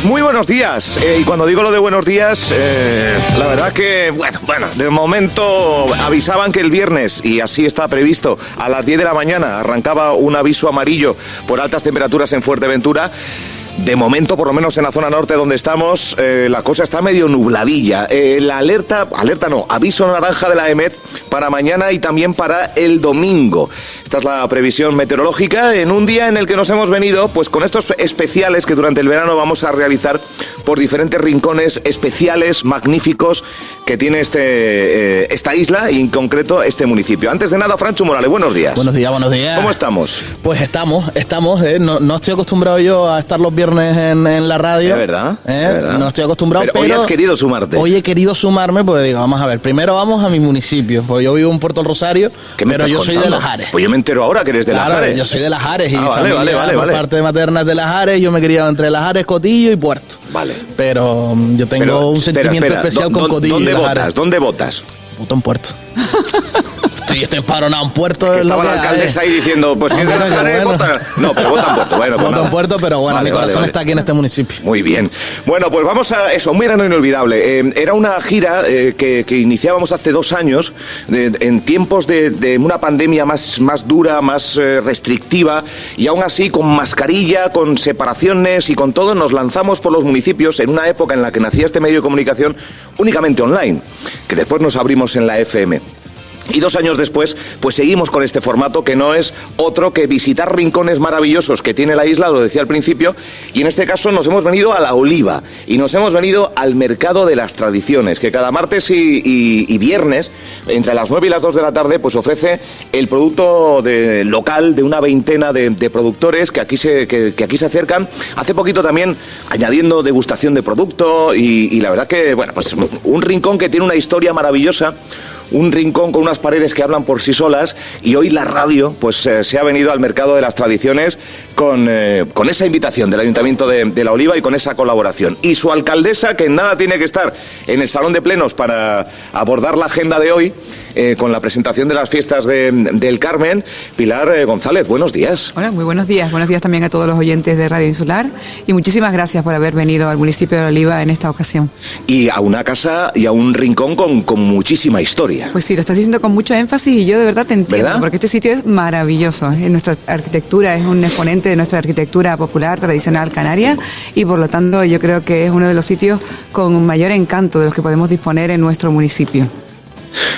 Pues muy buenos días. Eh, y cuando digo lo de buenos días, eh, la verdad que, bueno, bueno, de momento avisaban que el viernes, y así está previsto, a las 10 de la mañana arrancaba un aviso amarillo por altas temperaturas en Fuerteventura. De momento, por lo menos en la zona norte donde estamos, eh, la cosa está medio nubladilla. Eh, la alerta, alerta no, aviso naranja de la EMET para mañana y también para el domingo. Esta es la previsión meteorológica en un día en el que nos hemos venido, pues con estos especiales que durante el verano vamos a realizar por diferentes rincones especiales, magníficos que tiene este, eh, esta isla y en concreto este municipio. Antes de nada, Francho Morales, buenos días. Buenos días, buenos días. ¿Cómo estamos? Pues estamos, estamos. No, no estoy acostumbrado yo a estar los viernes en, en la radio. ¿Es verdad? Eh, ¿Es verdad? No estoy acostumbrado, Pero pero, hoy has querido sumarte. Hoy he querido sumarme porque digo, vamos a ver, primero vamos a mi municipio, porque yo vivo en Puerto Rosario, ¿Qué me pero estás yo soy de? Las Ares. Pues yo me entero ahora que eres de Claro, Las Ares. yo soy de Las Ares y Ah, vale, familia vale, vale, por parte materna es de Las Ares, yo me he criado entre Las Ares, Cotillo y Puerto. Vale. Pero mm, yo tengo Pero, un espera, sentimiento espera, especial ¿dó- con Cotillo ¿Dónde y Las votas? Ares. ¿Dónde votas? Puto en Puerto. estoy, estoy empadronado en Puerto. Es estaba la alcaldesa ahí diciendo, pues si es de Ares, bueno. vota. No, pero vota en Puerto. Bueno, pues Voto en. Puerto, pero bueno, Vale, mi corazón vale. está aquí en este municipio. Muy bien. Bueno, pues vamos a eso, un verano inolvidable. Eh, era una gira eh, que, que iniciábamos hace dos años, de- en tiempos de, de una pandemia más, más dura, más eh, restrictiva, y aún así con mascarilla, con separaciones y con todo, nos lanzamos por los municipios en una época en la que nacía este medio de comunicación únicamente online, que después nos abrimos en la FM. Y dos años después, pues seguimos con este formato que no es otro que visitar rincones maravillosos que tiene la isla, lo decía al principio, y en este caso nos hemos venido a la Oliva y nos hemos venido al Mercado de las Tradiciones, que cada martes y, viernes, entre las 9 y las 2 de la tarde, pues ofrece el producto local de una veintena de, productores que aquí, se, que aquí se acercan. Hace poquito también añadiendo degustación de producto y, y la verdad que, bueno, pues un rincón que tiene una historia maravillosa un rincón con unas paredes que hablan por sí solas y hoy la radio pues eh, se ha venido al mercado de las tradiciones con, eh, con esa invitación del Ayuntamiento de, de La Oliva y con esa colaboración. Y su alcaldesa, que nada tiene que estar en el Salón de Plenos para abordar la agenda de hoy, eh, con la presentación de las fiestas de- del Carmen, Pilar eh, González, buenos días. Hola, muy buenos días. Buenos días también a todos los oyentes de Radio Insular y muchísimas gracias por haber venido al municipio de Oliva en esta ocasión. Y a una casa y a un rincón con, con muchísima historia. Pues sí, lo estás diciendo con mucho énfasis y yo de verdad te entiendo, ¿Verdad? porque este sitio es maravilloso. Eh, Nuestra arquitectura es un exponente de nuestra arquitectura popular, tradicional canaria y por lo tanto yo creo que es uno de los sitios con mayor encanto de los que podemos disponer en nuestro municipio.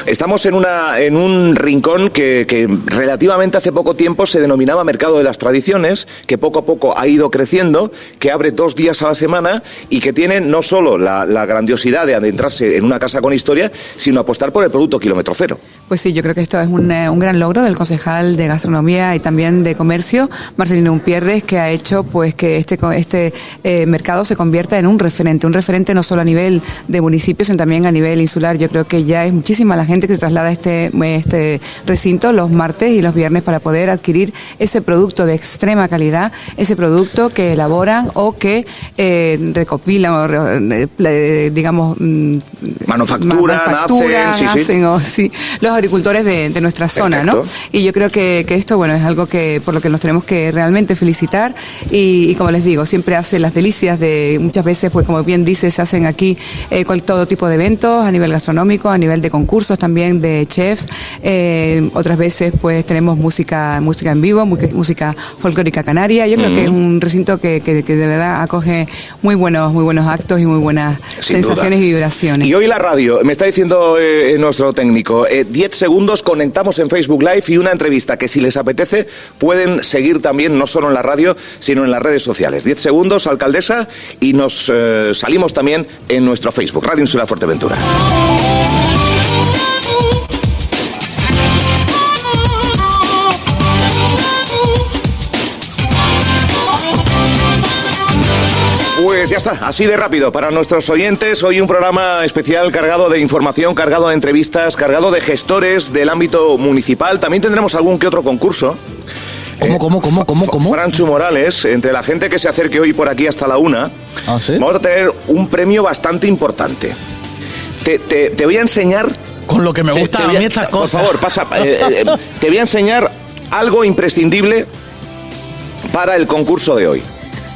Estamos en, una, en un rincón que, relativamente hace poco tiempo se denominaba Mercado de las Tradiciones, que poco a poco ha ido creciendo, que abre dos días a la semana y que tiene no solo la, grandiosidad de adentrarse en una casa con historia, sino apostar por el producto kilómetro cero. Pues sí, yo creo que esto es un, eh, gran logro del concejal de Gastronomía y también de Comercio, Marcelino Umpierres, que ha hecho pues que este, este eh, mercado se convierta en un referente, un referente no solo a nivel de municipios, sino también a nivel insular. Yo creo que ya es muchísima la gente que se traslada a este, este recinto los martes y los viernes para poder adquirir ese producto de extrema calidad, ese producto que elaboran o que eh, recopilan, o, eh, digamos, mm, Manufacturan, manufacturan, hacen, sí, sí. o- sí, los agricultores de, de nuestra zona, ¿no? Y yo creo que, que esto, bueno, es algo que por lo que nos tenemos que realmente felicitar y, y como les digo, siempre hace las delicias de, muchas veces, pues como bien dice, se hacen aquí eh, con todo tipo de eventos a nivel gastronómico, a nivel de concursos también de chefs, eh, otras veces pues tenemos música, música en vivo, música folclórica canaria, yo creo que es un recinto que, que, que de verdad acoge muy buenos, muy buenos actos y muy buenas Sin sensaciones duda. y vibraciones. Y hoy la radio, me está diciendo eh, nuestro técnico, eh, 10 segundos conectamos en Facebook Live y una entrevista que si les apetece pueden seguir también no solo en la radio, sino en las redes sociales. 10 segundos, alcaldesa, y nos eh, salimos también en nuestro Facebook, Radio Insular Fuerteventura. Ya está, así de rápido para nuestros oyentes. Hoy un programa especial cargado de información, cargado de entrevistas, cargado de gestores del ámbito municipal. También tendremos algún que otro concurso. ¿Cómo, cómo, cómo, cómo, cómo? Franchu Morales, entre la gente que se acerque hoy por aquí hasta la una, ¿Ah, sí? vamos a tener un premio bastante importante. Te, te- te voy a enseñar. Con lo que me gusta te a estas Por cosas. favor, pasa. eh, eh, te voy a enseñar algo imprescindible para el concurso de hoy.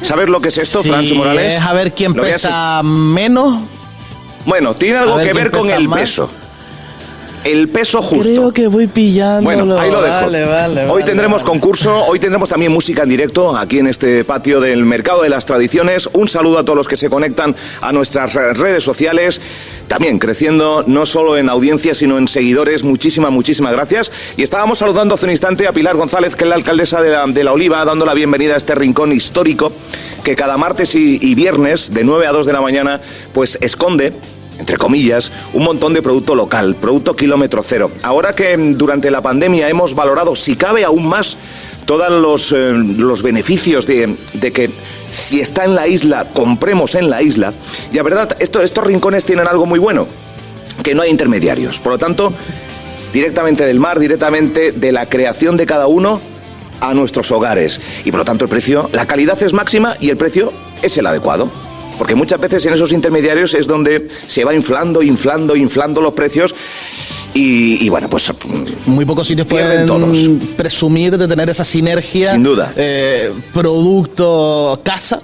¿Sabes lo que es esto, Sí, Francho Morales? Es a ver quién pesa menos. Bueno, tiene algo ver que ver con el más. peso. El peso justo. Creo que voy pillando. Bueno, ahí lo dejo. Vale, vale, hoy vale, tendremos vale. concurso, hoy tendremos también música en directo aquí en este patio del Mercado de las Tradiciones. Un saludo a todos los que se conectan a nuestras redes sociales. También creciendo no solo en audiencia, sino en seguidores. Muchísimas, muchísimas gracias. Y estábamos saludando hace un instante a Pilar González, que es la alcaldesa de la, de la Oliva, dando la bienvenida a este rincón histórico que cada martes y, y viernes, de 9 a 2 de la mañana, pues esconde entre comillas, un montón de producto local, producto kilómetro cero. Ahora que mm, durante la pandemia hemos valorado, si cabe aún más, todos los, eh, los beneficios de, de que si está en la isla, compremos en la isla, y la verdad, esto- estos rincones tienen algo muy bueno, que no hay intermediarios. Por lo tanto, directamente del mar, directamente de la creación de cada uno a nuestros hogares. Y por lo tanto el precio, la calidad es máxima y el precio es el adecuado. Porque muchas veces en esos intermediarios es donde se va inflando, inflando, inflando los precios. Y, y bueno, pues Muy pocos sitios pueden todos. presumir de tener esa sinergia. Sin duda. eh, producto casa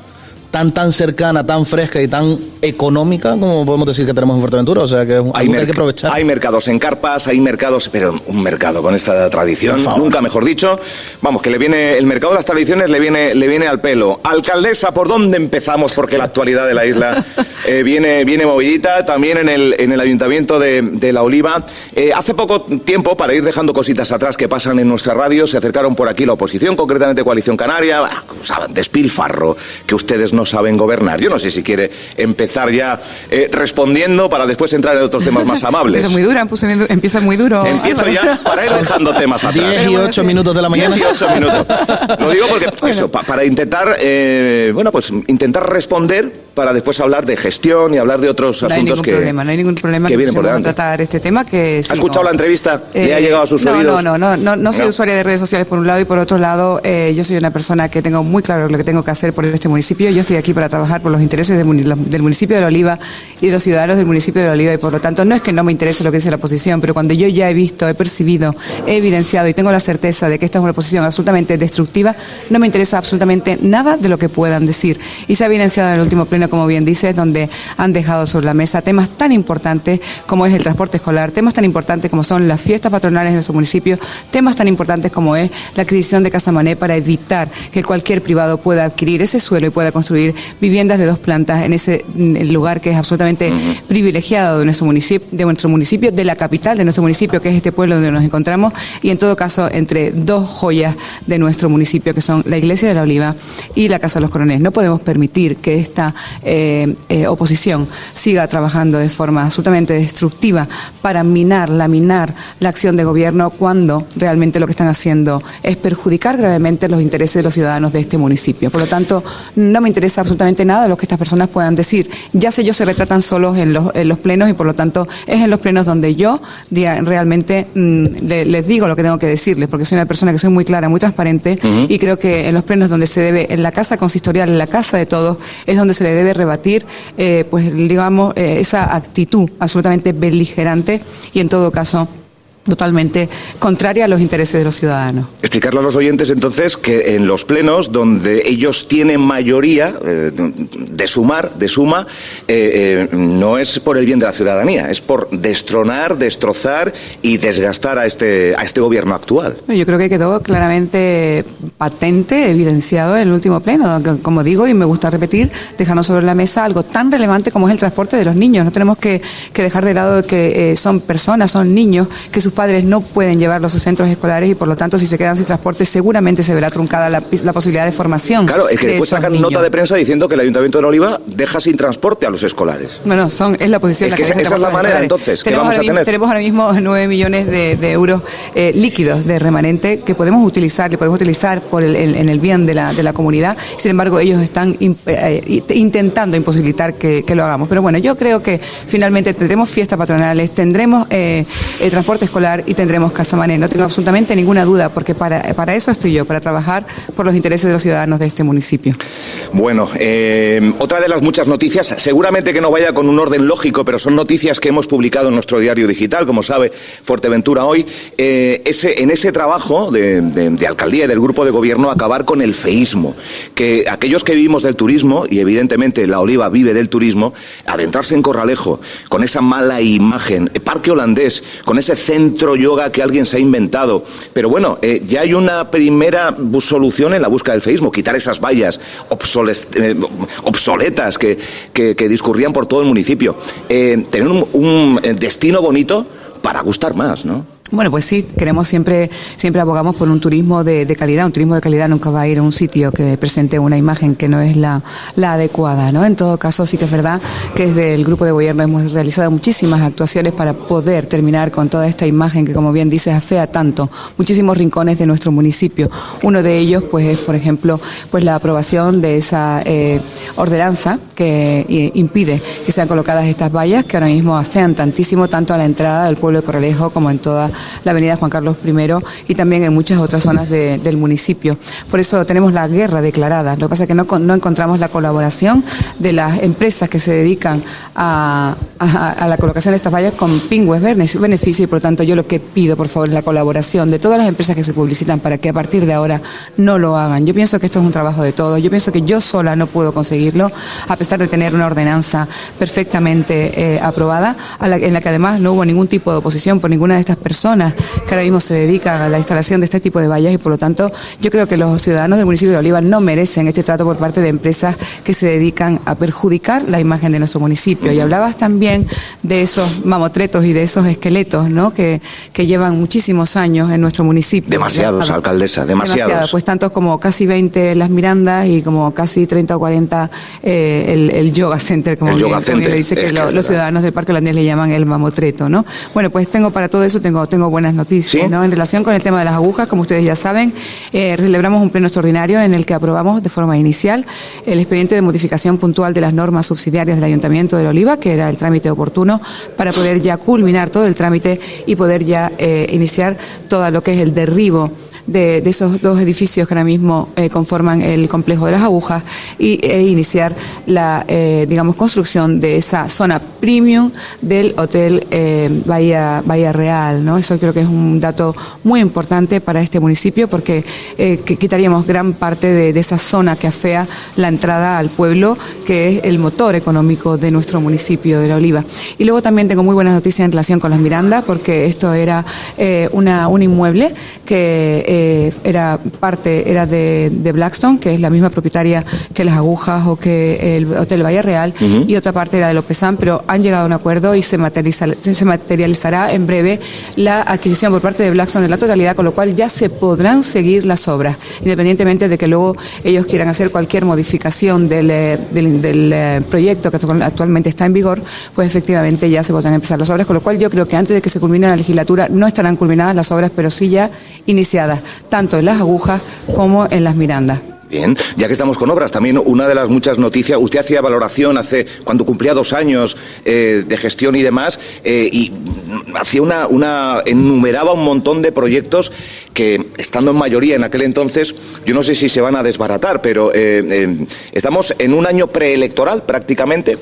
tan tan cercana, tan fresca y tan económica como podemos decir que tenemos en Fuerteventura. O sea que es hay, que hay que aprovechar. hay mercados en carpas, hay mercados, pero un mercado con esta tradición, nunca mejor dicho. Vamos, que le viene, el mercado de las tradiciones le viene, le viene al pelo. Alcaldesa, ¿por dónde empezamos? Porque la actualidad de la isla eh, viene, viene movidita, también en el, en el ayuntamiento de, de La Oliva. Eh, hace poco tiempo, para ir dejando cositas atrás que pasan en nuestra radio, se acercaron por aquí la oposición, concretamente Coalición Canaria, bueno, despilfarro, que ustedes no saben gobernar. Yo no sé si quiere empezar ya eh, respondiendo para después entrar en otros temas más amables. Empieza muy dura, empieza muy duro. Empiezo Álvaro. ya para ir dejando temas atrás. 10 y 8 minutos de la mañana. 18 minutos. Lo digo porque eso, pa- para intentar, eh, bueno, pues intentar responder para después hablar de gestión y hablar de otros No hay asuntos ningún que, problema, no hay ningún problema que vienen por delante. tratar este tema que ¿Ha escuchado la entrevista? ¿Le ha llegado a sus no, oídos? No, no, no, no, no soy No. usuaria de redes sociales por un lado y por otro lado eh, yo soy una persona que tengo muy claro lo que tengo que hacer por este municipio. Yo estoy aquí para trabajar por los intereses del, del municipio de La Oliva y de los ciudadanos del municipio de La Oliva y por lo tanto no es que no me interese lo que dice la oposición, pero cuando yo ya he visto, he percibido, he evidenciado y tengo la certeza de que esta es una posición absolutamente destructiva, no me interesa absolutamente nada de lo que puedan decir. Y se ha evidenciado en el último pleno, como bien dices, donde han dejado sobre la mesa temas tan importantes como es el transporte escolar, temas tan importantes como son las fiestas patronales de nuestro municipio, temas tan importantes como es la adquisición de Casa Mané para evitar que cualquier privado pueda adquirir ese suelo y pueda construir viviendas de dos plantas en ese lugar que es absolutamente privilegiado de nuestro municipio, de nuestro municipio, de la capital de nuestro municipio, que es este pueblo donde nos encontramos, y en todo caso entre dos joyas de nuestro municipio, que son la Iglesia de la Oliva y la Casa de los Coroneles. No podemos permitir que esta eh, eh, oposición siga trabajando de forma absolutamente destructiva para minar, laminar la acción de gobierno cuando realmente lo que están haciendo es perjudicar gravemente los intereses de los ciudadanos de este municipio. Por lo tanto, no me interesa absolutamente nada lo que estas personas puedan decir. Ya sé, ellos se retratan solos en los, en los plenos y por lo tanto es en los plenos donde yo realmente mm, le- les digo lo que tengo que decirles, porque soy una persona que soy muy clara, muy transparente y creo que en los plenos donde se debe, en la casa consistorial, en la casa de todos, es donde se le debe rebatir, eh, pues digamos, eh, esa actitud absolutamente beligerante y en todo caso totalmente contraria a los intereses de los ciudadanos. Explicarle a los oyentes entonces que en los plenos donde ellos tienen mayoría eh, de sumar, de suma, eh, eh, no es por el bien de la ciudadanía, es por destronar, destrozar y desgastar a este, a este gobierno actual. Yo creo que quedó claramente patente, evidenciado en el último pleno. Como digo, y me gusta repetir, dejarnos sobre la mesa algo tan relevante como es el transporte de los niños. No tenemos que, que dejar de lado que son personas, son niños, que sus padres no pueden llevarlos a sus centros escolares y por lo tanto, si se quedan sin transporte, seguramente se verá truncada la, la posibilidad de formación. Claro, es que de después sacan niños. nota de prensa diciendo que el Ayuntamiento de la Oliva deja sin transporte a los escolares. Bueno, son, es la posición Es la que esa- esa es la manera, entonces, que tenemos vamos a mismo- tener. Tenemos ahora mismo 9 millones de, de euros eh, líquidos de remanente que podemos utilizar, que podemos utilizar por el, el- en el bien de la, de la comunidad. Sin embargo, ellos están eh, intentando imposibilitar que, que lo hagamos. Pero bueno, yo creo que finalmente tendremos fiestas patronales, tendremos eh, transporte escolar y tendremos Casa Mané. No tengo absolutamente ninguna duda, porque para, para eso estoy yo, para trabajar por los intereses de los ciudadanos de este municipio. Bueno, eh, otra de las muchas noticias, seguramente que no vaya con un orden lógico, pero son noticias que hemos publicado en nuestro diario digital, como sabe Fuerteventura hoy. Eh, ese, en ese trabajo de, alcaldía y del grupo de gobierno, acabar con el feísmo. Que aquellos que vivimos del turismo, y evidentemente la oliva vive del turismo, adentrarse en Corralejo con esa mala imagen, parque holandés, con ese centro yoga que alguien se ha inventado. Pero bueno, eh, ya hay una primera solución en la búsqueda del feísmo, quitar esas vallas eh, obsoletas que, que, discurrían por todo el municipio. Eh, tener un, un destino bonito para gustar más, ¿no? Bueno, pues sí, queremos siempre, siempre abogamos por un turismo de, calidad. Un turismo de calidad nunca va a ir a un sitio que presente una imagen que no es la, la adecuada, ¿no? En todo caso, sí que es verdad que desde el grupo de gobierno hemos realizado muchísimas actuaciones para poder terminar con toda esta imagen que, como bien dices, afea tanto muchísimos rincones de nuestro municipio. Uno de ellos, pues, es, por ejemplo, pues la aprobación de esa eh, ordenanza que eh, impide que sean colocadas estas vallas que ahora mismo afean tantísimo tanto a la entrada del pueblo de Corralejo como en toda la avenida Juan Carlos I y también en muchas otras zonas del municipio. Por eso tenemos la guerra declarada. Lo que pasa es que no, no encontramos la colaboración de las empresas que se dedican a, la colocación de estas vallas con pingües beneficio y por tanto yo lo que pido por favor es la colaboración de todas las empresas que se publicitan para que a partir de ahora no lo hagan. Yo pienso que esto es un trabajo de todos. Yo pienso que yo sola no puedo conseguirlo a pesar de tener una ordenanza perfectamente eh, aprobada en la que además no hubo ningún tipo de oposición por ninguna de estas personas que ahora mismo se dedican a la instalación de este tipo de vallas y por lo tanto yo creo que los ciudadanos del municipio de Oliva no merecen este trato por parte de empresas que se dedican a perjudicar la imagen de nuestro municipio. Y hablabas también de esos mamotretos y de esos esqueletos ¿no? que, que llevan muchísimos años en nuestro municipio. Demasiados, alcaldesa, demasiados. Pues tantos como casi 20 las Mirandas y como casi 30 o 40 eh, el, Yoga Center, como, bien, le dice que, los ciudadanos del Parque Holandés le llaman el mamotreto. ¿no? Bueno, pues tengo para todo eso, tengo tengo buenas noticias. ¿no? En relación con el tema de las agujas, como ustedes ya saben, eh, celebramos un pleno extraordinario en el que aprobamos de forma inicial el expediente de modificación puntual de las normas subsidiarias del Ayuntamiento de Oliva, que era el trámite oportuno, para poder ya culminar todo el trámite y poder ya eh, iniciar todo lo que es el derribo de, esos dos edificios que ahora mismo eh, conforman el complejo de las agujas y, e iniciar la, eh, digamos, construcción de esa zona premium del Hotel eh, Bahía, Bahía Real, ¿no? Eso creo que es un dato muy importante para este municipio porque que quitaríamos gran parte de, de, esa zona que afea la entrada al pueblo, que es el motor económico de nuestro municipio de La Oliva. Y luego también tengo muy buenas noticias en relación con las Mirandas, porque esto era una, un inmueble que eh, era parte era de, Blackstone, que es la misma propietaria que las agujas o que el Hotel Valle Real, y otra parte era de Lopezán, pero han llegado a un acuerdo y se, se materializará en breve la adquisición por parte de Blackstone de la totalidad, con lo cual ya se podrán seguir las obras, independientemente de que luego ellos quieran hacer cualquier modificación del, eh, del, eh, proyecto que actualmente está en vigor, pues efectivamente ya se podrán empezar las obras, con lo cual yo creo que antes de que se culmine la legislatura no estarán culminadas las obras, pero sí ya iniciadas tanto en las agujas como en las mirandas. Bien, ya que estamos con obras, también una de las muchas noticias, usted hacía valoración hace cuando cumplía dos años eh, de gestión y demás, eh, y hacía una, una, enumeraba un montón de proyectos que, estando en mayoría en aquel entonces, yo no sé si se van a desbaratar, pero eh, estamos en un año preelectoral prácticamente,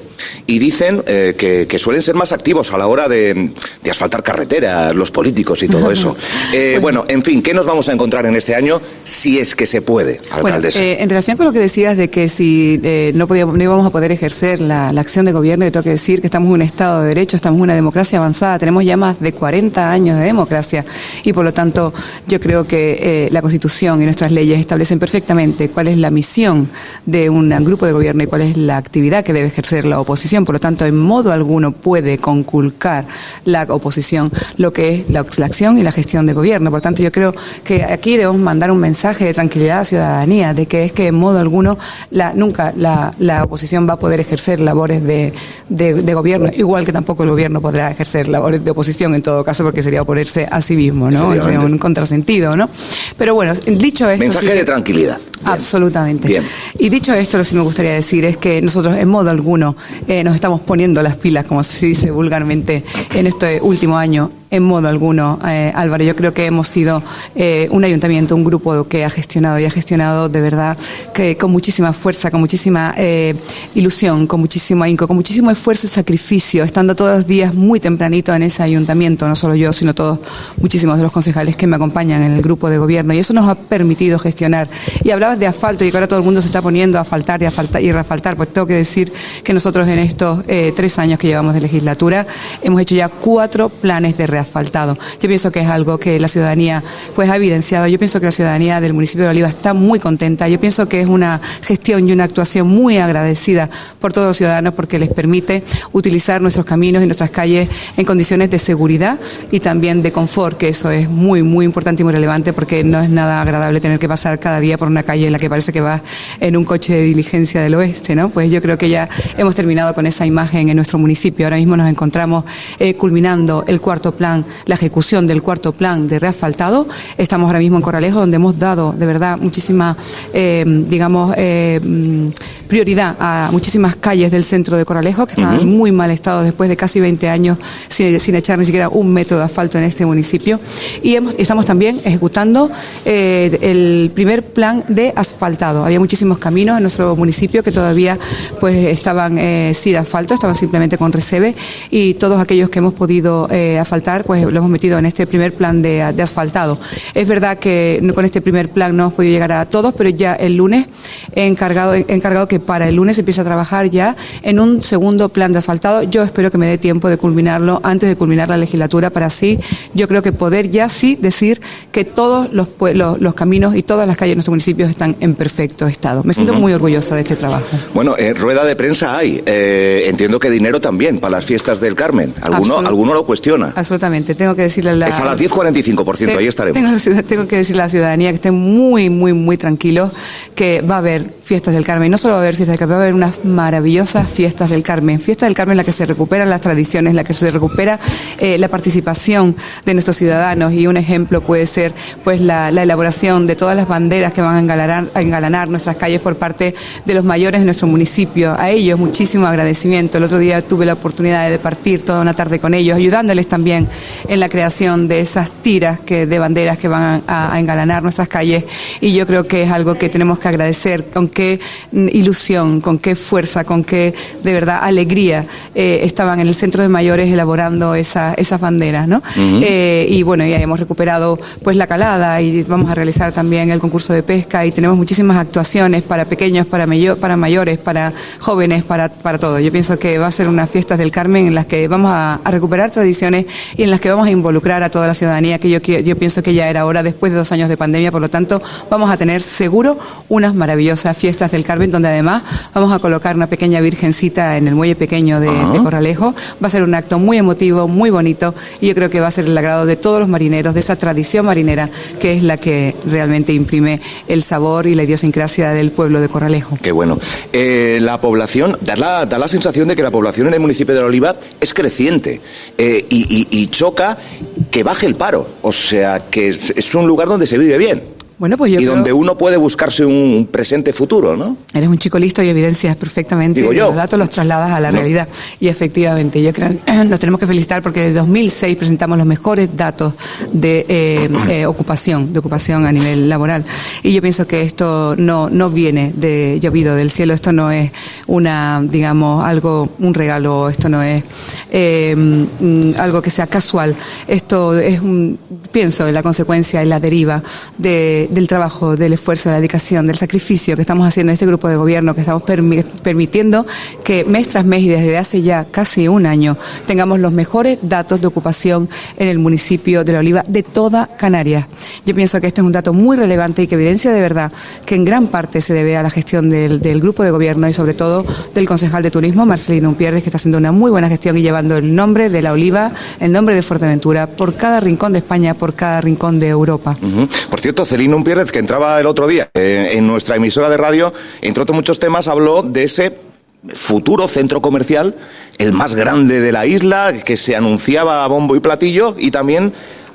y dicen que, suelen ser más activos a la hora de, asfaltar carreteras, los políticos y todo eso. bueno, en fin, ¿qué nos vamos a encontrar en este año si es que se puede, alcaldesa? Eh, en relación con lo que decías de que si eh, no, podíamos, no íbamos a poder ejercer la, acción de gobierno, yo tengo que decir que estamos en un Estado de Derecho, estamos en una democracia avanzada, tenemos ya más de 40 años de democracia y por lo tanto yo creo que eh, la Constitución y nuestras leyes establecen perfectamente cuál es la misión de un grupo de gobierno y cuál es la actividad que debe ejercer la oposición. Por lo tanto, en modo alguno puede conculcar la oposición lo que es la, acción y la gestión de gobierno. Por lo tanto, yo creo que aquí debemos mandar un mensaje de tranquilidad a la ciudadanía, de que es que en modo alguno la, nunca la, la oposición va a poder ejercer labores de, de, gobierno, igual que tampoco el gobierno podrá ejercer labores de oposición en todo caso, porque sería oponerse a sí mismo, ¿no? Un contrasentido, ¿no? Pero bueno, dicho esto... Mensaje de tranquilidad. Absolutamente. Bien. Y dicho esto, lo que sí me gustaría decir es que nosotros en modo alguno eh, nos estamos poniendo las pilas, como se dice vulgarmente, en este último año en modo alguno, eh, Álvaro. Yo creo que hemos sido eh, un ayuntamiento, un grupo que ha gestionado y ha gestionado de verdad que con muchísima fuerza, con muchísima eh, ilusión, con muchísimo ahínco, con muchísimo esfuerzo y sacrificio, estando todos los días muy tempranito en ese ayuntamiento, no solo yo, sino todos muchísimos de los concejales que me acompañan en el grupo de gobierno. Y eso nos ha permitido gestionar. Y hablabas de asfalto y que ahora todo el mundo se está poniendo a faltar y a faltar y refaltar. Pues tengo que decir que nosotros en estos tres años que llevamos de legislatura hemos hecho ya cuatro planes de reasfaltado. Yo pienso que es algo que la ciudadanía pues ha evidenciado. Yo pienso que la ciudadanía del municipio de Oliva está muy contenta. Yo pienso que es una gestión y una actuación muy agradecida por todos los ciudadanos porque les permite utilizar nuestros caminos y nuestras calles en condiciones de seguridad y también de confort, que eso es muy, muy importante y muy relevante porque no es nada agradable tener que pasar cada día por una calle en la que parece que vas en un coche de diligencia del oeste, ¿no? Pues yo creo que ya hemos terminado con esa imagen en nuestro municipio. Ahora mismo nos encontramos eh, culminando el cuarto plan, la ejecución del cuarto plan de reasfaltado. Estamos ahora mismo en Coralejo, donde hemos dado de verdad muchísima, eh, digamos, eh, mm, prioridad a muchísimas calles del centro de Coralejo que están en muy mal estado después de casi 20 años sin, echar ni siquiera un metro de asfalto en este municipio. Y estamos también ejecutando el primer plan de asfaltado. Había muchísimos caminos en nuestro municipio que todavía pues estaban sin asfalto, estaban simplemente con resebe y todos aquellos que hemos podido eh, pues lo hemos metido en este primer plan de, asfaltado. Es verdad que con este primer plan no hemos podido llegar a todos, pero ya el lunes he encargado, he encargado que para el lunes empiece a trabajar ya en un segundo plan de asfaltado. Yo espero que me dé tiempo de culminarlo antes de culminar la legislatura para así, yo creo que poder ya sí decir que todos los, los, caminos y todas las calles de nuestro municipio están en perfecto estado. Me siento muy orgullosa de este trabajo. Bueno, eh, rueda de prensa hay. Eh, entiendo que dinero también para las fiestas del Carmen. ¿Alguno, ¿alguno lo cuestiona? Absolutamente. Tengo que decirle a la... Es a las 10.45%, ahí estaremos. Tengo, tengo, que decirle a la ciudadanía que esté muy, muy, muy tranquilo que va a haber fiestas del Carmen. No solo va a haber fiestas del Carmen, va a haber unas maravillosas fiestas del Carmen. Fiestas del Carmen en la que se recuperan las tradiciones, en la que se recupera eh, la participación de nuestros ciudadanos. Y un ejemplo puede ser pues la, elaboración de todas las banderas que van a engalanar, a engalanar nuestras calles por parte de los mayores de nuestro municipio. A ellos muchísimo agradecimiento. El otro día tuve la oportunidad de partir toda una tarde con ellos, ayudándoles también en la creación de esas tiras que, de banderas que van a, engalanar nuestras calles. Y yo creo que es algo que tenemos que agradecer, con qué ilusión, con qué fuerza, con qué de verdad alegría eh, estaban en el centro de mayores elaborando esas banderas, ¿no? Eh, y bueno, ya hemos recuperado pues la calada y vamos a realizar también el concurso de pesca y tenemos muchísimas actuaciones para pequeños, para, para mayores, para jóvenes, para, para todo. Yo pienso que va a ser unas fiestas del Carmen en las que vamos a, recuperar tradiciones y en las que vamos a involucrar a toda la ciudadanía, que yo, yo pienso que ya era hora después de dos años de pandemia, por lo tanto vamos a tener seguro unas maravillosas fiestas del Carmen, donde además vamos a colocar una pequeña virgencita en el muelle pequeño de, Corralejo. Va a ser un acto muy emotivo, muy bonito y yo creo que va a ser el agrado de todos los marineros, de esa tradición marinera que es la que realmente imprime el sabor y la idiosincrasia del pueblo de Corralejo. Qué bueno. Eh, la población, da la, da la sensación de que la población en el municipio de La Oliva es creciente eh, y, choca que baje el paro. O sea, que es un lugar donde se vive bien. Bueno, pues yo y donde uno puede buscarse un presente futuro, ¿no? Eres un chico listo y evidencias perfectamente los datos los trasladas a la realidad. Y efectivamente, yo creo que nos tenemos que felicitar porque desde 2006 presentamos los mejores datos de eh, eh, ocupación, de ocupación a nivel laboral. Y yo pienso que esto no, no viene de llovido del cielo, esto no es una, digamos, algo, un regalo, esto no es eh, algo que sea casual. Esto es, un, pienso, en la consecuencia, en la deriva de del trabajo, del esfuerzo, de la dedicación, del sacrificio que estamos haciendo en este grupo de gobierno, que estamos permitiendo que mes tras mes y desde hace ya casi un año tengamos los mejores datos de ocupación en el municipio de La Oliva de toda Canarias. Yo pienso que este es un dato muy relevante y que evidencia de verdad que en gran parte se debe a la gestión del, grupo de gobierno y sobre todo del concejal de turismo, Marcelino Umpierres, que está haciendo una muy buena gestión y llevando el nombre de La Oliva, el nombre de Fuerteventura, por cada rincón de España, por cada rincón de Europa. Por cierto, Celino Pierrez, que entraba el otro día en nuestra emisora de radio, entre otros muchos temas, habló de ese futuro centro comercial, el más grande de la isla, que se anunciaba a bombo y platillo, y también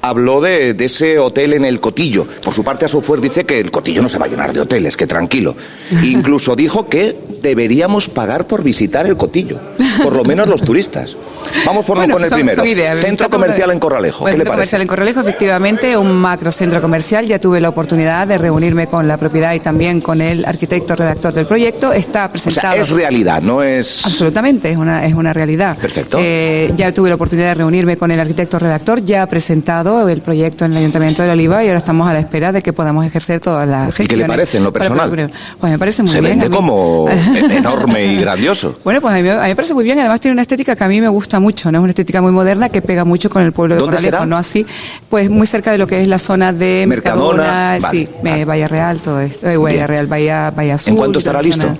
habló de, de ese hotel en el Cotillo. Por su parte, Asofuer dice que el Cotillo no se va a llenar de hoteles, que tranquilo. Incluso dijo que deberíamos pagar por visitar el Cotillo, por lo menos los turistas. Vamos por Bueno, con el son- primero. son ideas. Centro comercial en Corralejo. Pues ¿Qué le centro comercial en Corralejo, efectivamente, un macro centro comercial. Ya tuve la oportunidad de reunirme con la propiedad y también con el arquitecto redactor del proyecto. Está O presentado. sea, es realidad, no es... Absolutamente, es una, es una realidad. Perfecto. Eh, ya tuve la oportunidad de reunirme con el arquitecto redactor, ya ha presentado el proyecto en el Ayuntamiento de La Oliva y ahora estamos a la espera de que podamos ejercer todas las ¿Y gestiones. qué le parece en lo para personal? poder- Pues me parece muy Se bien. vende a mí. como enorme y grandioso. Bueno, pues a mí, a mí me parece muy bien. Además tiene una estética que a mí me gusta mucho, ¿no? Es una estética muy moderna que pega mucho con el pueblo de ¿Dónde Corralejo, será? ¿no? Así, pues muy cerca de lo que es la zona de Mercadona, Mercadona, vale, sí, vale. eh, Real, todo esto. Eh, Bien. Real, Bahía, Bahía Azul. cuánto estará listo? zona.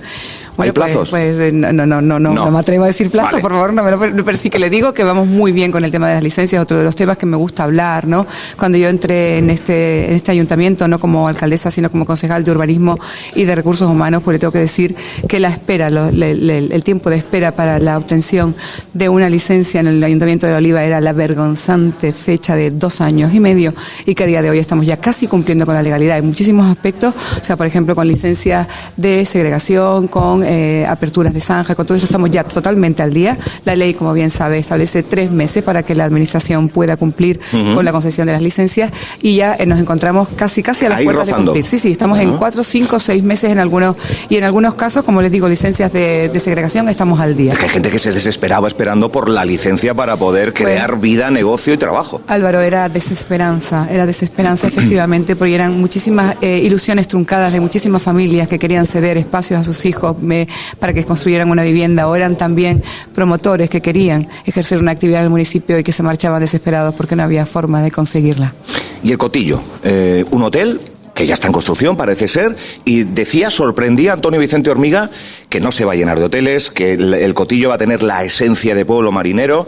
¿Hay Bueno, pues- plazos? Pues, eh, no, no, no, no, me atrevo a decir plazo, por favor, no me lo, pero sí que le digo que vamos muy bien con el tema de las licencias, otro de los temas que me gusta hablar, ¿no? Cuando yo entré en este, en este ayuntamiento, no como alcaldesa, sino como concejal de urbanismo y de recursos humanos, pues le tengo que decir que la espera, el tiempo de espera para la obtención de una licencia en el ayuntamiento de La Oliva era la vergonzante fecha de dos años y medio y que a día de hoy estamos ya casi cumpliendo con la legalidad en muchísimos aspectos, o sea, por ejemplo, con licencias de segregación, con eh, aperturas de zanja, con todo eso estamos ya totalmente al día. La ley, como bien sabe, establece tres meses para que la administración pueda cumplir con la concesión de las licencias y ya eh, nos encontramos casi casi a las Ahí puertas rozando. de cumplir. Sí, sí, estamos en cuatro, cinco, seis meses en algunos y en algunos casos, como les digo, licencias de, de segregación, estamos al día. Es que hay gente que se desesperaba esperando por la licencia para poder Pues- crear vida, negocio y trabajo. Álvaro, era desesperanza, era desesperanza efectivamente, porque eran muchísimas eh, ilusiones truncadas de muchísimas familias que querían ceder espacios a sus hijos para que construyeran una vivienda, o eran también promotores que querían ejercer una actividad en el municipio y que se marchaban desesperados porque no había forma de conseguirla. Y el Cotillo, eh, un hotel que ya está en construcción, parece ser, y decía, sorprendía a Antonio Vicente Hormiga que no se va a llenar de hoteles, que el, el Cotillo va a tener la esencia de pueblo marinero,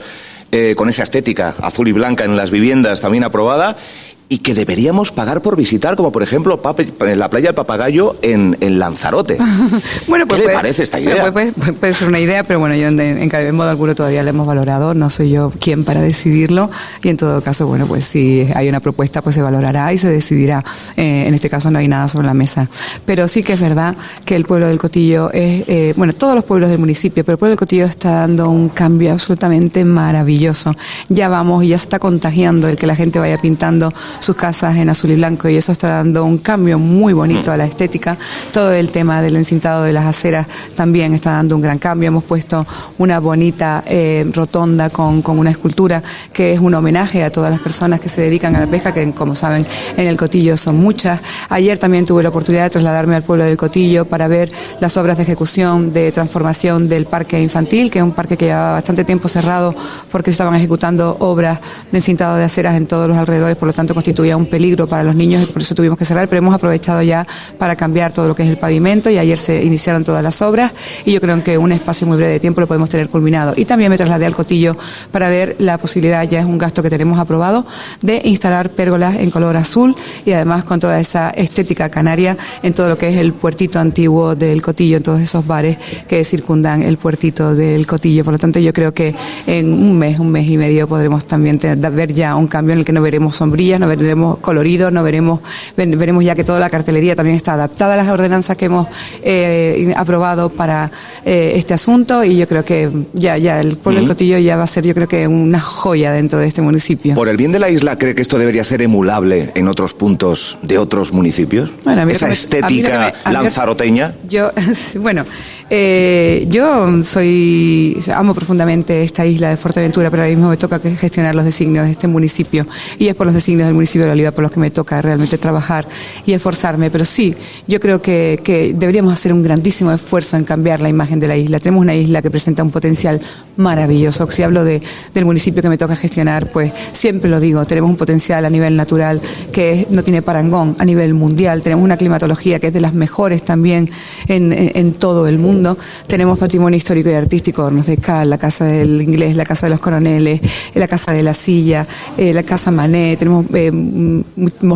eh, con esa estética azul y blanca en las viviendas también aprobada, y que deberíamos pagar por visitar, como por ejemplo la playa del Papagayo en, en Lanzarote. Bueno, pues ¿Qué le puede- parece esta idea? pues puede, puede ser una idea, pero bueno, yo en, en, en modo alguno todavía la hemos valorado, no soy yo quien para decidirlo y en todo caso, bueno, pues si hay una propuesta, pues se valorará y se decidirá. Eh, en este caso no hay nada sobre la mesa. Pero sí que es verdad que el pueblo del Cotillo es, eh, bueno, todos los pueblos del municipio, pero el pueblo del Cotillo está dando un cambio absolutamente maravilloso. Ya vamos y ya se está contagiando el que la gente vaya pintando sus casas en azul y blanco y eso está dando un cambio muy bonito a la estética. Todo el tema del encintado de las aceras también está dando un gran cambio. Hemos puesto una bonita eh, rotonda con, con una escultura que es un homenaje a todas las personas que se dedican a la pesca, que como saben en el Cotillo son muchas. Ayer también tuve la oportunidad de trasladarme al pueblo del Cotillo para ver las obras de ejecución de transformación del parque infantil, que es un parque que llevaba bastante tiempo cerrado porque se estaban ejecutando obras de encintado de aceras en todos los alrededores, por lo tanto constituía un peligro para los niños y por eso tuvimos que cerrar, pero hemos aprovechado ya para cambiar todo lo que es el pavimento y ayer se iniciaron todas las obras y yo creo que un espacio muy breve de tiempo lo podemos tener culminado. Y también me trasladé al Cotillo para ver la posibilidad, ya es un gasto que tenemos aprobado, de instalar pérgolas en color azul y además con toda esa estética canaria en todo lo que es el puertito antiguo del Cotillo, en todos esos bares que circundan el puertito del Cotillo. Por lo tanto, yo creo que en un mes, un mes y medio podremos también ver ya un cambio en el que no veremos sombrillas, no veremos coloridos, no veremos, veremos ya que toda la cartelería también está adaptada a las ordenanzas que hemos eh, aprobado para eh, este asunto y yo creo que ya, ya el pueblo del Cotillo ya va a ser, yo creo que una joya dentro de este municipio. ¿Por el bien de la isla cree que esto debería ser emulable en otros puntos de otros municipios? Bueno, a mí lo Esa estética me- lanzaroteña. Yo, bueno, eh, yo soy, amo profundamente esta isla de Fuerteventura, pero ahora mismo me toca gestionar los designios de este municipio. Y es por los designios del municipio de Oliva por los que me toca realmente trabajar y esforzarme. Pero sí, yo creo que, deberíamos hacer un grandísimo esfuerzo en cambiar la imagen de la isla. Tenemos una isla que presenta un potencial maravilloso. Si hablo de, del municipio que me toca gestionar, pues siempre lo digo, tenemos un potencial a nivel natural que no tiene parangón a nivel mundial. Tenemos una climatología que es de las mejores también en- en todo el mundo. Mundo. Tenemos patrimonio histórico y artístico, Hornos de Cal, la Casa del Inglés, la Casa de los Coroneles, la Casa de la Silla, la Casa Mané, tenemos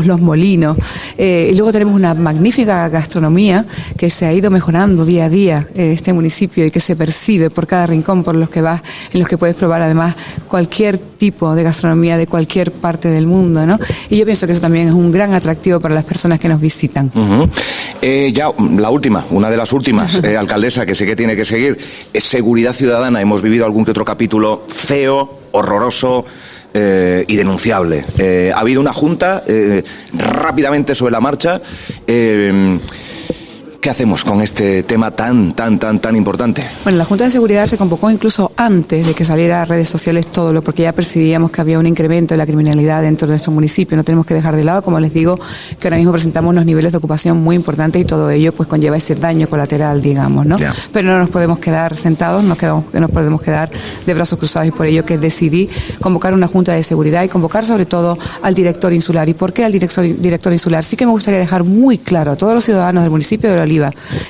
los molinos. y luego tenemos una magnífica gastronomía que se ha ido mejorando día a día en este municipio y que se percibe por cada rincón por los que vas, en los que puedes probar además cualquier tipo de gastronomía de cualquier parte del mundo, ¿no? Y yo pienso que eso también es un gran atractivo para las personas que nos visitan. Eh, ya, la última, una de las últimas, eh, que sé que tiene que seguir, es seguridad ciudadana. Hemos vivido algún que otro capítulo feo, horroroso, eh, y denunciable. ha habido una junta rápidamente sobre la marcha. ¿Qué hacemos con este tema tan, tan, tan, tan importante? Bueno, la Junta de Seguridad se convocó incluso antes de que saliera a redes sociales todo lo, porque ya percibíamos que había un incremento de la criminalidad dentro de nuestro municipio. No tenemos que dejar de lado, como les digo, que ahora mismo presentamos unos niveles de ocupación muy importantes y todo ello pues conlleva ese daño colateral, digamos, ¿no? Pero no nos podemos quedar sentados, no quedamos, no nos podemos quedar de brazos cruzados y por ello que decidí convocar una Junta de Seguridad y convocar sobre todo al director insular. ¿Y por qué al director, director insular? Sí que me gustaría dejar muy claro a todos los ciudadanos del municipio de La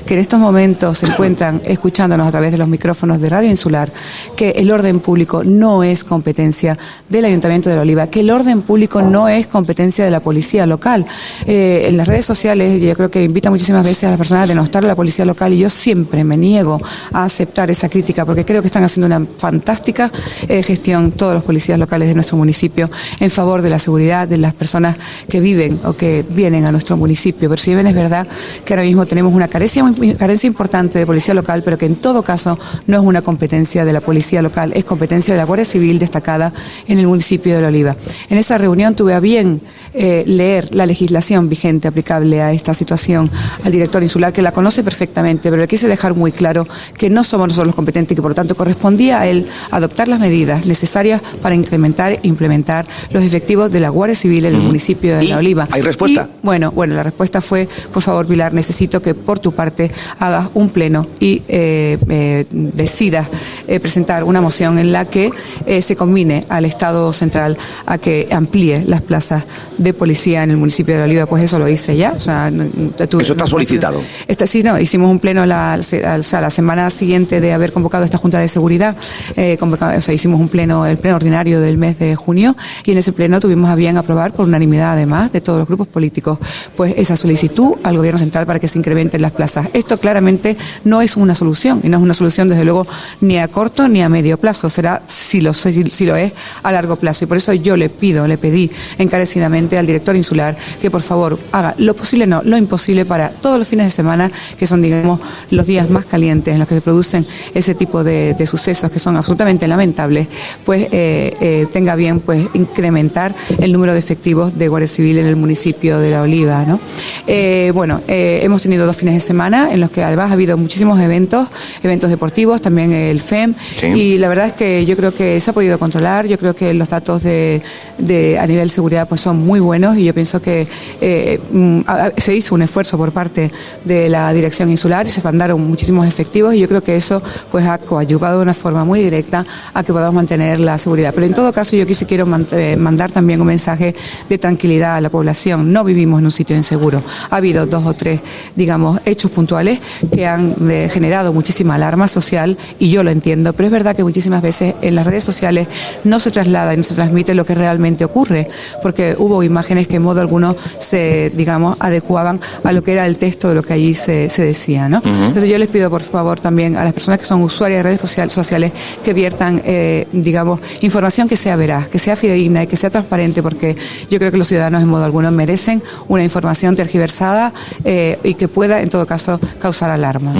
que en estos momentos se encuentran escuchándonos a través de los micrófonos de Radio Insular, que el orden público no es competencia del Ayuntamiento de la Oliva, que el orden público no es competencia de la policía local. Eh, en las redes sociales yo creo que invita muchísimas veces a las personas a denostar a la policía local y yo siempre me niego a aceptar esa crítica porque creo que están haciendo una fantástica eh, gestión todos los policías locales de nuestro municipio en favor de la seguridad de las personas que viven o que vienen a nuestro municipio. Pero si bien es verdad que ahora mismo tenemos una carencia, carencia importante de policía local, pero que en todo caso no es una competencia de la policía local, es competencia de la Guardia Civil destacada en el municipio de La Oliva. En esa reunión tuve a bien eh, leer la legislación vigente aplicable a esta situación al director insular, que la conoce perfectamente, pero le quise dejar muy claro que no somos nosotros los competentes y que por lo tanto correspondía a él adoptar las medidas necesarias para incrementar e implementar los efectivos de la Guardia Civil en el municipio de La Oliva. ¿Hay respuesta? bueno, bueno, la respuesta fue, por favor, Pilar, necesito que por tu parte hagas un pleno y eh, eh, decidas eh, presentar una moción en la que se combine al Estado central a que amplíe las plazas de policía en el municipio de La Oliva, pues eso lo hice ya. O sea, eso está solicitado. Este, sí, no, hicimos un pleno la, la semana siguiente de haber convocado esta Junta de Seguridad, convocado, o sea, hicimos un pleno, el pleno ordinario del mes de junio, y en ese pleno tuvimos a bien aprobar por unanimidad, además de todos los grupos políticos, pues esa solicitud al Gobierno central para que se las plazas. Esto claramente no es una solución, y no es una solución, desde luego, ni a corto ni a medio plazo. Será, si lo, si lo es, a largo plazo. Y por eso yo le pido, le pedí encarecidamente al director insular que por favor haga lo posible, no, lo imposible para todos los fines de semana, que son, digamos, los días más calientes en los que se producen ese tipo de, sucesos que son absolutamente lamentables, pues eh, eh, tenga bien pues incrementar el número de efectivos de Guardia Civil en el municipio de La Oliva. ¿no? Eh, bueno, hemos tenido dos fines de semana en los que además ha habido muchísimos eventos, eventos deportivos, también el FEM, y la verdad es que yo creo que se ha podido controlar, yo creo que los datos de, de a nivel seguridad pues son muy buenos y yo pienso que eh, mm, se hizo un esfuerzo por parte de la dirección insular se mandaron muchísimos efectivos y yo creo que eso pues ha coadyuvado de una forma muy directa a que podamos mantener la seguridad. Pero en todo caso yo quisiera quiero eh, mandar también un mensaje de tranquilidad a la población. No vivimos en un sitio inseguro. Ha habido dos o tres, digamos, hechos puntuales que han eh, generado muchísima alarma social y yo lo entiendo, pero es verdad que muchísimas veces en las redes sociales no se traslada y no se transmite lo que realmente ocurre, porque hubo imágenes que en modo alguno se, digamos, adecuaban a lo que era el texto de lo que allí se, decía, ¿no? Entonces yo les pido, por favor, también a las personas que son usuarias de redes sociales que viertan, eh, digamos, información que sea veraz, que sea fidedigna y que sea transparente, porque yo creo que los ciudadanos en modo alguno merecen una información tergiversada eh, y que pueda, en todo caso, causar alarma.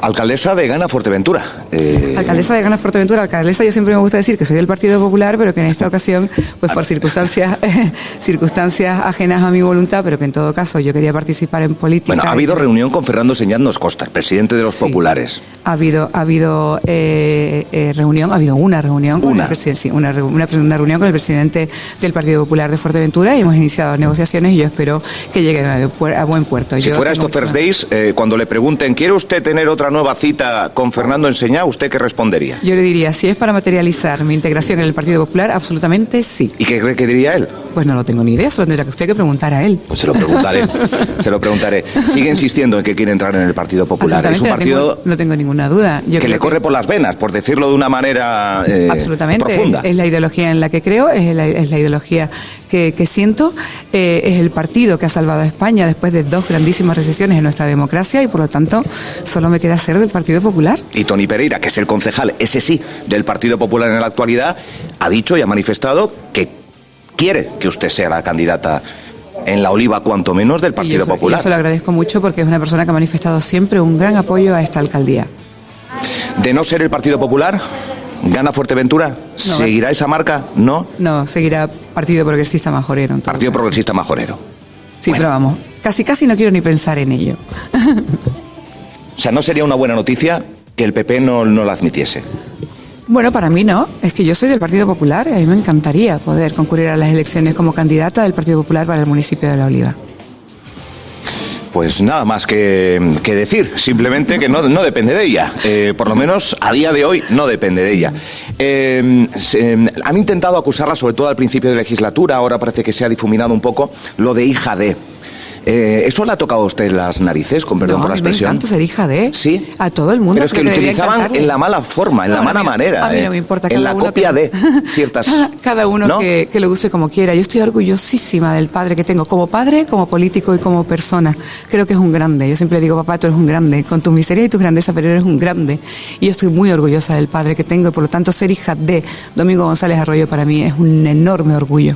Alcaldesa de Gana Fuerteventura. Eh, alcaldesa de Gana Fuerteventura. Alcaldesa, yo siempre me gusta decir que soy del Partido Popular, pero que en esta ocasión, pues por circunstancias, circunstancias ajenas a mi voluntad, pero que en todo caso yo quería participar en política. Bueno, ha habido reunión con Fernando Señaz Costa, presidente de los populares. Ha habido, ha habido eh, eh, reunión, ha habido una reunión con una. el sí, una, una, reunión con el presidente del Partido Popular de Fuerteventura y hemos iniciado negociaciones y yo espero que lleguen a, buen puerto. Si fuera esto First Days, cuando le pregunten, ¿quiere usted tener otra otra nueva cita con Fernando Enseñá, ¿usted qué respondería? Yo le diría, si es para materializar mi integración en el Partido Popular, absolutamente sí. ¿Y qué cree que diría él? Pues no lo tengo ni idea, solo tendría que usted que preguntar a él. Pues se lo preguntaré, se lo preguntaré. Sigue insistiendo en que quiere entrar en el Partido Popular. Es un partido no tengo, no tengo ninguna duda. Yo que le corre por las venas, por decirlo de una manera eh, Absolutamente. profunda. Es la ideología en la que creo, es la, es la ideología que, que siento, eh, es el partido que ha salvado a España después de dos grandísimas recesiones en nuestra democracia y por lo tanto solo me queda ser del Partido Popular. Y Tony Pereira, que es el concejal, ese sí, del Partido Popular en la actualidad, ha dicho y ha manifestado que quiere que usted sea la candidata en la oliva, cuanto menos, del Partido y eso, Popular. Y eso lo agradezco mucho porque es una persona que ha manifestado siempre un gran apoyo a esta alcaldía. De no ser el Partido Popular, ¿gana Fuerteventura? No, ¿Seguirá esa marca? ¿No? No, seguirá Partido Progresista Majorero. Partido caso. Progresista Majorero. Sí, Bueno. pero vamos, casi casi no quiero ni pensar en ello. O sea, ¿no sería una buena noticia que el PP no, no la admitiese? Bueno, para mí no. Es que yo soy del Partido Popular y a mí me encantaría poder concurrir a las elecciones como candidata del Partido Popular para el municipio de La Oliva. Pues nada más que, que decir, simplemente que no, no depende de ella. Eh, por lo menos a día de hoy no depende de ella. Eh, se- han intentado acusarla, sobre todo al principio de legislatura, ahora parece que se ha difuminado un poco, lo de hija de. Eh, ¿Eso le ha tocado a usted las narices, con perdón No, por a la mí me expresión? encanta ser hija de. Sí. A todo el mundo. Pero es que lo utilizaban encantarle. en la mala forma, en la mala a mí- manera. A mí eh, no me importa. En cada la uno copia que- de ciertas. Cada uno ¿no? que, que lo use como quiera. Yo estoy orgullosísima del padre que tengo, como padre, como político y como persona. Creo que es un grande. Yo siempre digo, papá, tú eres un grande, con tu miseria y tu grandeza, pero eres un grande. Y yo estoy muy orgullosa del padre que tengo y por lo tanto ser hija de Domingo González Arroyo para mí es un enorme orgullo.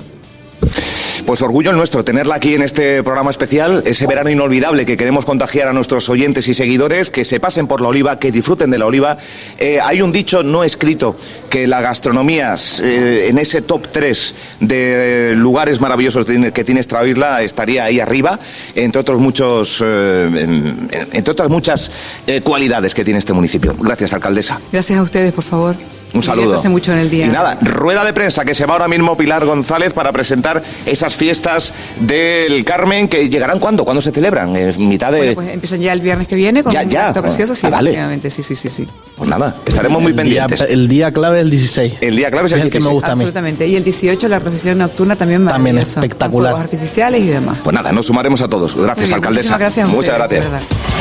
Pues orgullo nuestro tenerla aquí en este programa especial, ese verano inolvidable que queremos contagiar a nuestros oyentes y seguidores, que se pasen por la oliva, que disfruten de la oliva. Eh, hay un dicho no escrito que la gastronomía eh, en ese top 3 de lugares maravillosos que tiene- Extravirla estaría ahí arriba, entre otros muchos, eh, en- entre otras muchas cualidades que tiene este municipio. Gracias, alcaldesa. Gracias a ustedes, por favor. Un saludo. Diviértanse mucho en el día. Y nada, rueda de prensa que se va ahora mismo Pilar González para presentar esas fiestas del Carmen que llegarán cuándo, cuándo se celebran, en mitad de. Bueno, pues empiezan ya el viernes que viene con Ya, un ya. acto precioso. Sí, Ah, vale. efectivamente, sí, sí, sí, sí. Pues nada, estaremos muy el pendientes. Día, el día clave es el 16. El día clave es el el que me 16. gusta a mí. Absolutamente. Y el 18 la procesión nocturna también También con espectacular. fuegos artificiales y demás. Pues nada, nos sumaremos a todos. Gracias, Muy bien, alcaldesa. gracias a Muchas ustedes, gracias.